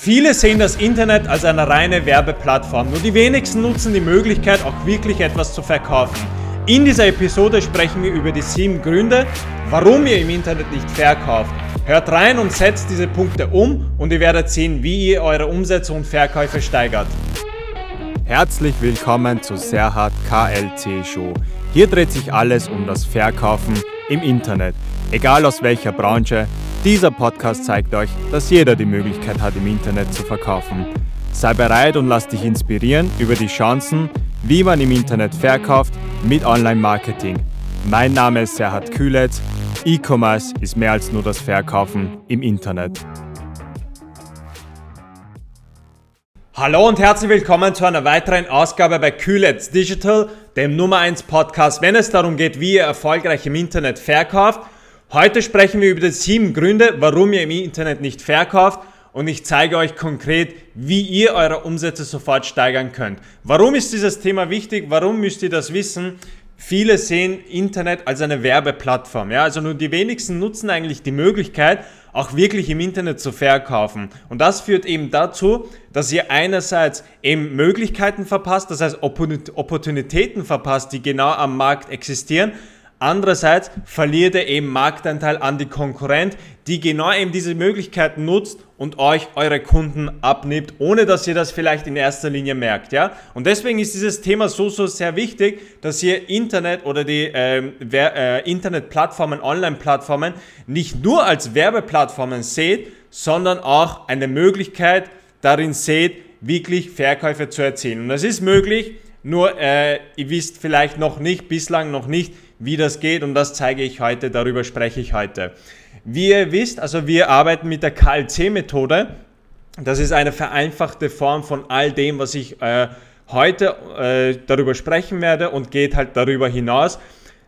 Viele sehen das Internet als eine reine Werbeplattform, nur die wenigsten nutzen die Möglichkeit, auch wirklich etwas zu verkaufen. In dieser Episode sprechen wir über die sieben Gründe, warum ihr im Internet nicht verkauft. Hört rein und setzt diese Punkte um und ihr werdet sehen, wie ihr eure Umsätze und Verkäufe steigert. Herzlich willkommen zu Serhat KLC Show. Hier dreht sich alles um das Verkaufen im Internet, egal aus welcher Branche, dieser Podcast zeigt euch, dass jeder die Möglichkeit hat, im Internet zu verkaufen. Sei bereit und lass dich inspirieren über die Chancen, wie man im Internet verkauft mit Online-Marketing. Mein Name ist Serhat Kühletz. E-Commerce ist mehr als nur das Verkaufen im Internet. Hallo und herzlich willkommen zu einer weiteren Ausgabe bei Kühletz Digital, dem Nummer 1 Podcast, wenn es darum geht, wie ihr erfolgreich im Internet verkauft Heute sprechen wir über die sieben Gründe, warum ihr im Internet nicht verkauft und ich zeige euch konkret, wie ihr eure Umsätze sofort steigern könnt. Warum ist dieses Thema wichtig? Warum müsst ihr das wissen? Viele sehen Internet als eine Werbeplattform. Ja? Also nur die wenigsten nutzen eigentlich die Möglichkeit, auch wirklich im Internet zu verkaufen. Und das führt eben dazu, dass ihr einerseits eben Möglichkeiten verpasst, das heißt Opportunitäten verpasst, die genau am Markt existieren, Andererseits verliert er eben Marktanteil an die Konkurrent, die genau eben diese Möglichkeiten nutzt und euch eure Kunden abnimmt, ohne dass ihr das vielleicht in erster Linie merkt. Ja? Und deswegen ist dieses Thema so, so sehr wichtig, dass ihr Internet oder die ähm, äh, Internetplattformen, Online-Plattformen nicht nur als Werbeplattformen seht, sondern auch eine Möglichkeit darin seht, wirklich Verkäufe zu erzielen. Und das ist möglich, nur äh, ihr wisst vielleicht noch nicht, bislang noch nicht, wie das geht und das zeige ich heute, darüber spreche ich heute. Wie ihr wisst, also wir arbeiten mit der KLC-Methode. Das ist eine vereinfachte Form von all dem, was ich äh, heute äh, darüber sprechen werde und geht halt darüber hinaus.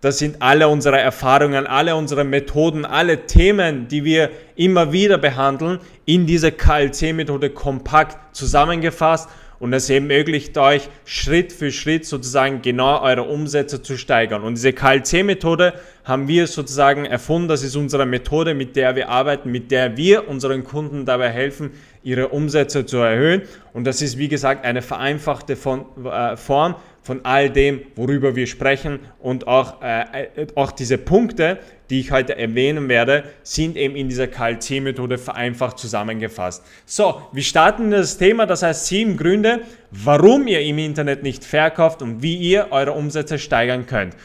Das sind alle unsere Erfahrungen, alle unsere Methoden, alle Themen, die wir immer wieder behandeln, in dieser KLC-Methode kompakt zusammengefasst und es ermöglicht euch Schritt für Schritt sozusagen genau eure Umsätze zu steigern. Und diese KLC-Methode haben wir sozusagen erfunden. Das ist unsere Methode, mit der wir arbeiten, mit der wir unseren Kunden dabei helfen, ihre Umsätze zu erhöhen. Und das ist, wie gesagt, eine vereinfachte äh, Form von all dem, worüber wir sprechen. Und auch, äh, äh auch diese Punkte, die ich heute erwähnen werde, sind eben in dieser KLC-Methode vereinfacht zusammengefasst. So, wir starten das Thema, das heißt sieben Gründe, warum ihr im Internet nicht verkauft und wie ihr eure Umsätze steigern könnt.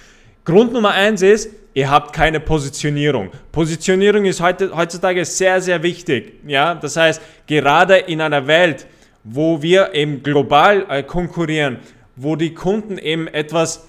Grund Nummer eins ist, ihr habt keine Positionierung. Positionierung ist heute, heutzutage sehr, sehr wichtig. Ja? Das heißt, gerade in einer Welt, wo wir eben global äh, konkurrieren, wo die Kunden eben etwas,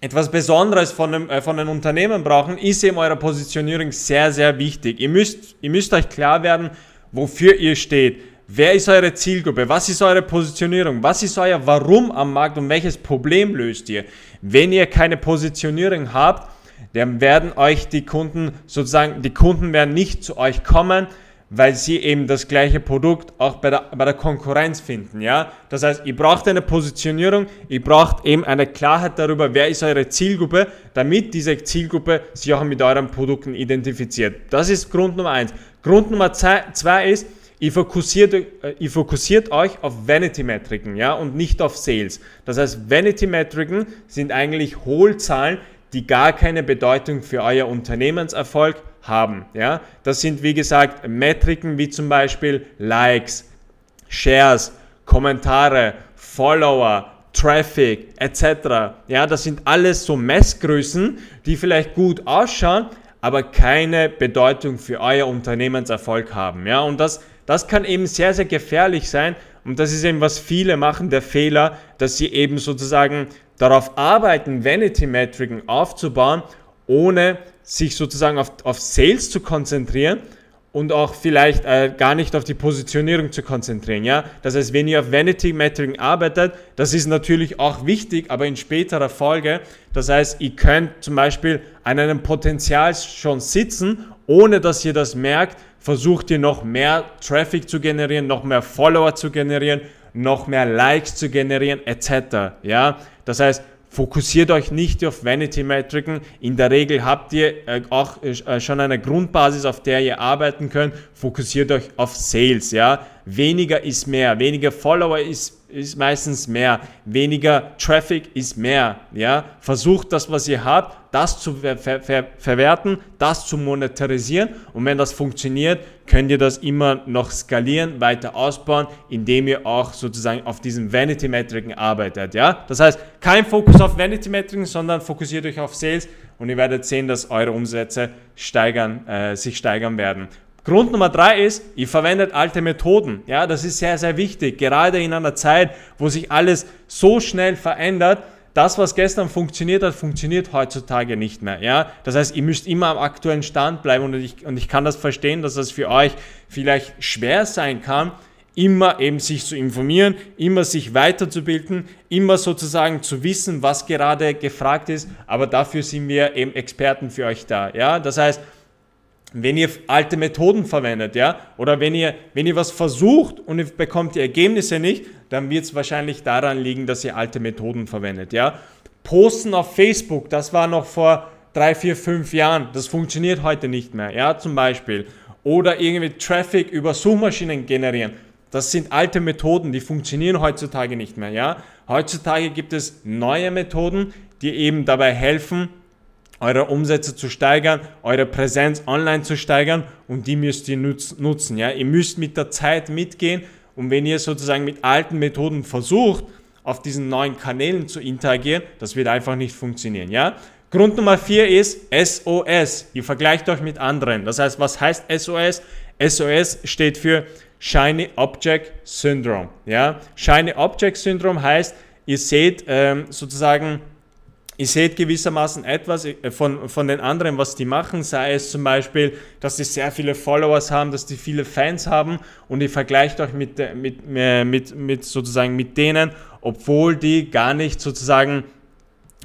etwas Besonderes von einem, äh, von einem Unternehmen brauchen, ist eben eure Positionierung sehr, sehr wichtig. Ihr müsst, ihr müsst euch klar werden, wofür ihr steht. Wer ist eure Zielgruppe? Was ist eure Positionierung? Was ist euer Warum am Markt und welches Problem löst ihr? Wenn ihr keine Positionierung habt, dann werden euch die Kunden sozusagen, die Kunden werden nicht zu euch kommen, weil sie eben das gleiche Produkt auch bei der, bei der Konkurrenz finden. Ja? Das heißt, ihr braucht eine Positionierung, ihr braucht eben eine Klarheit darüber, wer ist eure Zielgruppe, damit diese Zielgruppe sich auch mit euren Produkten identifiziert. Das ist Grund Nummer eins. Grund Nummer zwei ist, Ihr fokussiert, äh, ihr fokussiert euch auf Vanity-Metriken ja, und nicht auf Sales. Das heißt, Vanity-Metriken sind eigentlich Hohlzahlen, die gar keine Bedeutung für euer Unternehmenserfolg haben. Ja? Das sind wie gesagt Metriken wie zum Beispiel Likes, Shares, Kommentare, Follower, Traffic etc. Ja, das sind alles so Messgrößen, die vielleicht gut ausschauen, aber keine Bedeutung für euer Unternehmenserfolg haben. Ja, und das, das kann eben sehr, sehr gefährlich sein. Und das ist eben, was viele machen, der Fehler, dass sie eben sozusagen darauf arbeiten, Vanity-Metriken aufzubauen, ohne sich sozusagen auf, auf Sales zu konzentrieren und auch vielleicht äh, gar nicht auf die Positionierung zu konzentrieren. Ja? Das heißt, wenn ihr auf Vanity Metric arbeitet, das ist natürlich auch wichtig, aber in späterer Folge. Das heißt, ihr könnt zum Beispiel an einem Potenzial schon sitzen, ohne dass ihr das merkt, versucht ihr noch mehr Traffic zu generieren, noch mehr Follower zu generieren, noch mehr Likes zu generieren, etc. Ja? Das heißt, fokussiert euch nicht auf Vanity-Metriken. In der Regel habt ihr äh, auch äh, schon eine Grundbasis, auf der ihr arbeiten könnt. Fokussiert euch auf Sales, ja. Weniger ist mehr, weniger Follower ist ist meistens mehr. Weniger Traffic ist mehr. Ja? Versucht das, was ihr habt, das zu ver ver verwerten, das zu monetarisieren und wenn das funktioniert, könnt ihr das immer noch skalieren, weiter ausbauen, indem ihr auch sozusagen auf diesen Vanity-Metriken arbeitet. Ja? Das heißt, kein Fokus auf Vanity-Metriken, sondern fokussiert euch auf Sales und ihr werdet sehen, dass eure Umsätze steigern, äh, sich steigern werden. Grund Nummer drei ist, ihr verwendet alte Methoden. Ja, das ist sehr, sehr wichtig. Gerade in einer Zeit, wo sich alles so schnell verändert, das, was gestern funktioniert hat, funktioniert heutzutage nicht mehr. Ja? Das heißt, ihr müsst immer am aktuellen Stand bleiben und ich, und ich kann das verstehen, dass das für euch vielleicht schwer sein kann, immer eben sich zu informieren, immer sich weiterzubilden, immer sozusagen zu wissen, was gerade gefragt ist, aber dafür sind wir eben Experten für euch da. Ja? Das heißt, wenn ihr alte Methoden verwendet, ja, oder wenn ihr, wenn ihr was versucht und ihr bekommt die Ergebnisse nicht, dann wird es wahrscheinlich daran liegen, dass ihr alte Methoden verwendet, ja. Posten auf Facebook, das war noch vor drei, vier, fünf Jahren, das funktioniert heute nicht mehr, ja, zum Beispiel. Oder irgendwie Traffic über Suchmaschinen generieren. Das sind alte Methoden, die funktionieren heutzutage nicht mehr, ja. Heutzutage gibt es neue Methoden, die eben dabei helfen, eure Umsätze zu steigern, eure Präsenz online zu steigern und die müsst ihr nutzen. Ja? Ihr müsst mit der Zeit mitgehen und wenn ihr sozusagen mit alten Methoden versucht, auf diesen neuen Kanälen zu interagieren, das wird einfach nicht funktionieren. Ja? Grund Nummer vier ist SOS. Ihr vergleicht euch mit anderen. Das heißt, was heißt SOS? SOS steht für Shiny Object Syndrome. Ja? Shiny Object Syndrome heißt, ihr seht ähm, sozusagen Ihr seht gewissermaßen etwas äh, von, von den anderen, was die machen, sei es zum Beispiel, dass sie sehr viele Followers haben, dass die viele Fans haben. Und ihr vergleicht euch mit, mit, äh, mit, mit sozusagen mit denen, obwohl die gar nicht sozusagen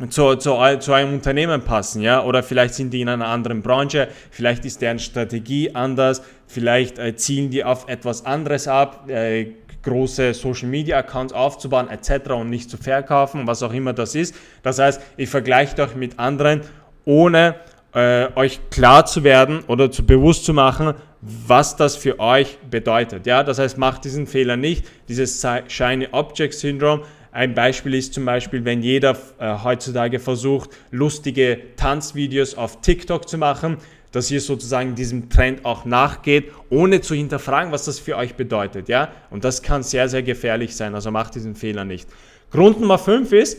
zu, zu, zu einem Unternehmen passen, ja, oder vielleicht sind die in einer anderen Branche, vielleicht ist deren Strategie anders, vielleicht äh, zielen die auf etwas anderes ab, äh, große Social Media Accounts aufzubauen etc. und nicht zu verkaufen, was auch immer das ist. Das heißt, ihr vergleicht euch mit anderen, ohne äh, euch klar zu werden oder zu bewusst zu machen, was das für euch bedeutet. Ja, das heißt, macht diesen Fehler nicht. Dieses Shiny Object Syndrome. Ein Beispiel ist zum Beispiel, wenn jeder äh, heutzutage versucht, lustige Tanzvideos auf TikTok zu machen, dass ihr sozusagen diesem Trend auch nachgeht, ohne zu hinterfragen, was das für euch bedeutet. Ja? Und das kann sehr, sehr gefährlich sein. Also macht diesen Fehler nicht. Grund Nummer 5 ist,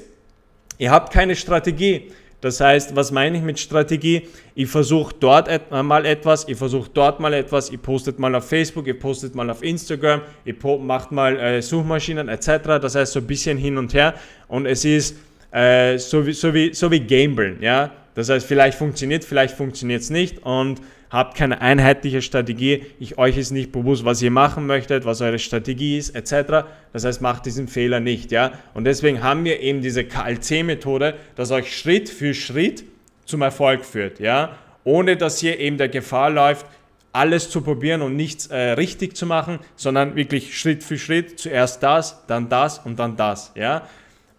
ihr habt keine Strategie. Das heißt, was meine ich mit Strategie? Ich versuche dort et mal etwas, ich versuche dort mal etwas, ihr postet mal auf Facebook, ihr postet mal auf Instagram, ihr macht mal äh, Suchmaschinen etc. Das heißt so ein bisschen hin und her und es ist äh, so, wie, so, wie, so wie Gamblen. Ja? Das heißt, vielleicht funktioniert, vielleicht funktioniert es nicht und habt keine einheitliche Strategie. Ich, euch ist nicht bewusst, was ihr machen möchtet, was eure Strategie ist, etc. Das heißt, macht diesen Fehler nicht. Ja? Und deswegen haben wir eben diese KLC-Methode, dass euch Schritt für Schritt zum Erfolg führt. Ja? Ohne dass ihr eben der Gefahr läuft, alles zu probieren und nichts äh, richtig zu machen, sondern wirklich Schritt für Schritt zuerst das, dann das und dann das. Ja?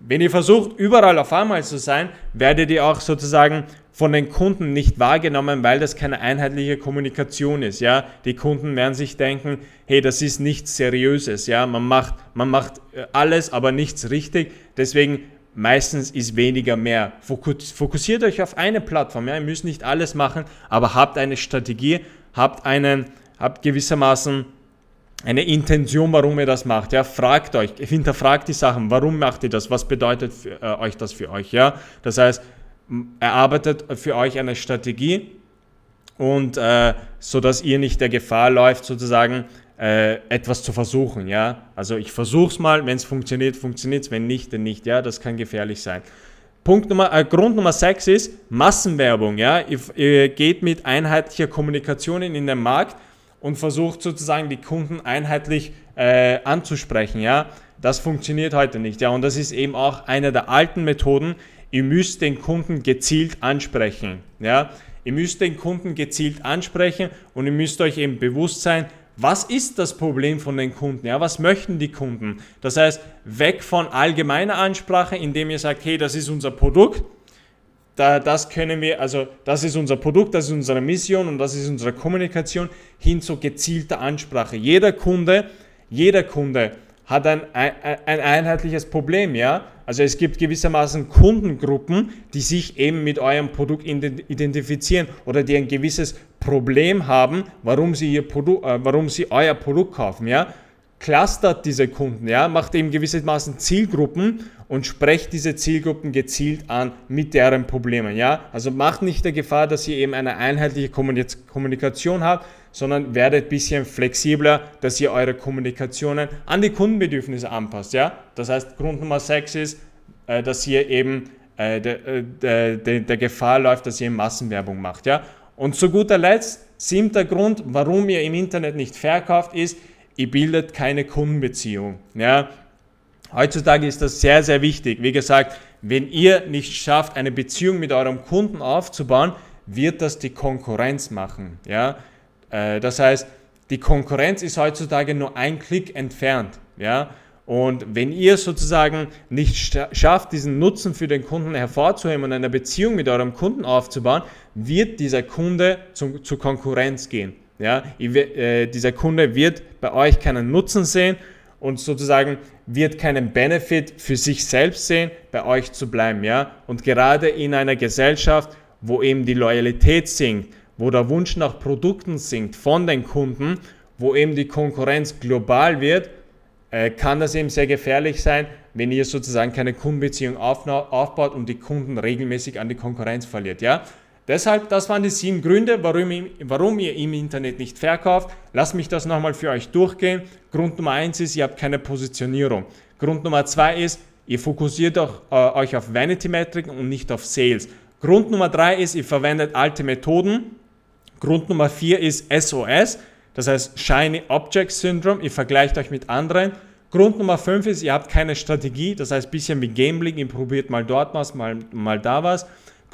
Wenn ihr versucht, überall auf einmal zu sein, werdet ihr auch sozusagen von den Kunden nicht wahrgenommen, weil das keine einheitliche Kommunikation ist. Ja, die Kunden werden sich denken, hey, das ist nichts Seriöses. Ja, man macht, man macht äh, alles, aber nichts richtig. Deswegen meistens ist weniger mehr. Fokussiert euch auf eine Plattform. Ja, ihr müsst nicht alles machen, aber habt eine Strategie, habt einen, habt gewissermaßen eine Intention, warum ihr das macht. Ja, fragt euch, hinterfragt die Sachen, warum macht ihr das, was bedeutet für, äh, euch das für euch. Ja, das heißt, erarbeitet für euch eine Strategie und äh, so dass ihr nicht der Gefahr läuft, sozusagen äh, etwas zu versuchen. Ja, also ich versuche es mal, wenn es funktioniert, funktioniert es, wenn nicht, dann nicht. Ja, das kann gefährlich sein. Punkt Nummer, äh, Grund Nummer 6 ist Massenwerbung. Ja? Ihr, ihr geht mit einheitlicher Kommunikation in den Markt und versucht sozusagen die Kunden einheitlich äh, anzusprechen. Ja? Das funktioniert heute nicht. Ja? Und das ist eben auch eine der alten Methoden. Ihr müsst den Kunden gezielt ansprechen. Ja? Ihr müsst den Kunden gezielt ansprechen und ihr müsst euch eben bewusst sein, was ist das Problem von den Kunden? Ja, was möchten die Kunden? Das heißt, weg von allgemeiner Ansprache, indem ihr sagt, hey, das ist unser Produkt, da, das können wir, also das ist unser Produkt, das ist unsere Mission und das ist unsere Kommunikation, hin zu gezielter Ansprache. Jeder Kunde, jeder Kunde hat ein, ein, ein einheitliches Problem, ja. Also es gibt gewissermaßen Kundengruppen, die sich eben mit eurem Produkt identifizieren oder die ein gewisses Problem haben, warum sie, ihr Produkt, äh, warum sie euer Produkt kaufen, ja. Clustert diese Kunden, ja, macht eben gewissermaßen Zielgruppen und sprecht diese Zielgruppen gezielt an mit deren Problemen. Ja? Also macht nicht der Gefahr, dass ihr eben eine einheitliche Kommunikation habt, sondern werdet ein bisschen flexibler, dass ihr eure Kommunikationen an die Kundenbedürfnisse anpasst. Ja? Das heißt, Grund Nummer 6 ist, äh, dass ihr eben äh, der, äh, der, der Gefahr läuft, dass ihr Massenwerbung macht. Ja? Und zu guter Letzt, siebter Grund, warum ihr im Internet nicht verkauft, ist, ihr bildet keine Kundenbeziehung. Ja? Heutzutage ist das sehr, sehr wichtig. Wie gesagt, wenn ihr nicht schafft, eine Beziehung mit eurem Kunden aufzubauen, wird das die Konkurrenz machen. Ja? Äh, das heißt, die Konkurrenz ist heutzutage nur ein Klick entfernt. Ja? Und wenn ihr sozusagen nicht schafft, diesen Nutzen für den Kunden hervorzuheben und eine Beziehung mit eurem Kunden aufzubauen, wird dieser Kunde zu, zur Konkurrenz gehen. Ja? Äh, dieser Kunde wird bei euch keinen Nutzen sehen und sozusagen wird keinen Benefit für sich selbst sehen, bei euch zu bleiben. Ja? Und gerade in einer Gesellschaft, wo eben die Loyalität sinkt, wo der Wunsch nach Produkten sinkt von den Kunden, wo eben die Konkurrenz global wird, äh, kann das eben sehr gefährlich sein, wenn ihr sozusagen keine Kundenbeziehung aufbaut und die Kunden regelmäßig an die Konkurrenz verliert. Ja? Deshalb, das waren die sieben Gründe, warum, warum ihr im Internet nicht verkauft. Lasst mich das nochmal für euch durchgehen. Grund Nummer eins ist, ihr habt keine Positionierung. Grund Nummer zwei ist, ihr fokussiert auch, äh, euch auf Vanity-Metriken und nicht auf Sales. Grund Nummer drei ist, ihr verwendet alte Methoden. Grund Nummer vier ist SOS, das heißt Shiny Object Syndrome. Ihr vergleicht euch mit anderen. Grund Nummer fünf ist, ihr habt keine Strategie, das heißt ein bisschen wie Gambling, ihr probiert mal dort was, mal, mal da was.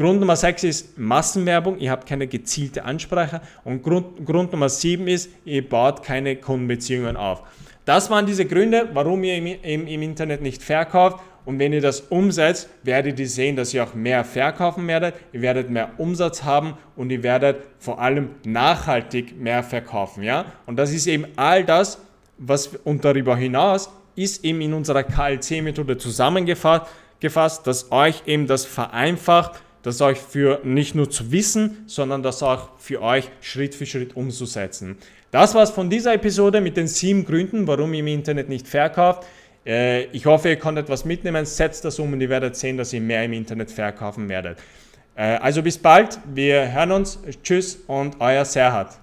Grund Nummer 6 ist Massenwerbung, ihr habt keine gezielte Ansprache. Und Grund, Grund Nummer 7 ist, ihr baut keine Kundenbeziehungen auf. Das waren diese Gründe, warum ihr im, im, im Internet nicht verkauft. Und wenn ihr das umsetzt, werdet ihr sehen, dass ihr auch mehr verkaufen werdet, ihr werdet mehr Umsatz haben und ihr werdet vor allem nachhaltig mehr verkaufen. Ja? Und das ist eben all das, was und darüber hinaus ist eben in unserer KLC-Methode zusammengefasst, gefasst, dass euch eben das vereinfacht, das euch für nicht nur zu wissen, sondern das auch für euch Schritt für Schritt umzusetzen. Das war's von dieser Episode mit den sieben Gründen, warum ihr im Internet nicht verkauft. Äh, ich hoffe, ihr konntet was mitnehmen, setzt das um und ihr werdet sehen, dass ihr mehr im Internet verkaufen werdet. Äh, also bis bald, wir hören uns. Tschüss und euer Serhat.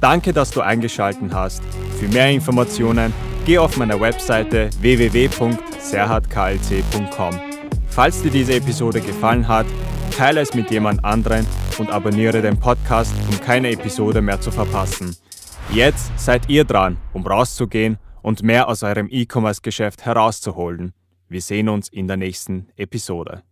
Danke, dass du eingeschaltet hast. Für mehr Informationen geh auf meiner Webseite www.serhatklc.com. Falls dir diese Episode gefallen hat, teile es mit jemand anderen und abonniere den Podcast, um keine Episode mehr zu verpassen. Jetzt seid ihr dran, um rauszugehen und mehr aus eurem E-Commerce-Geschäft herauszuholen. Wir sehen uns in der nächsten Episode.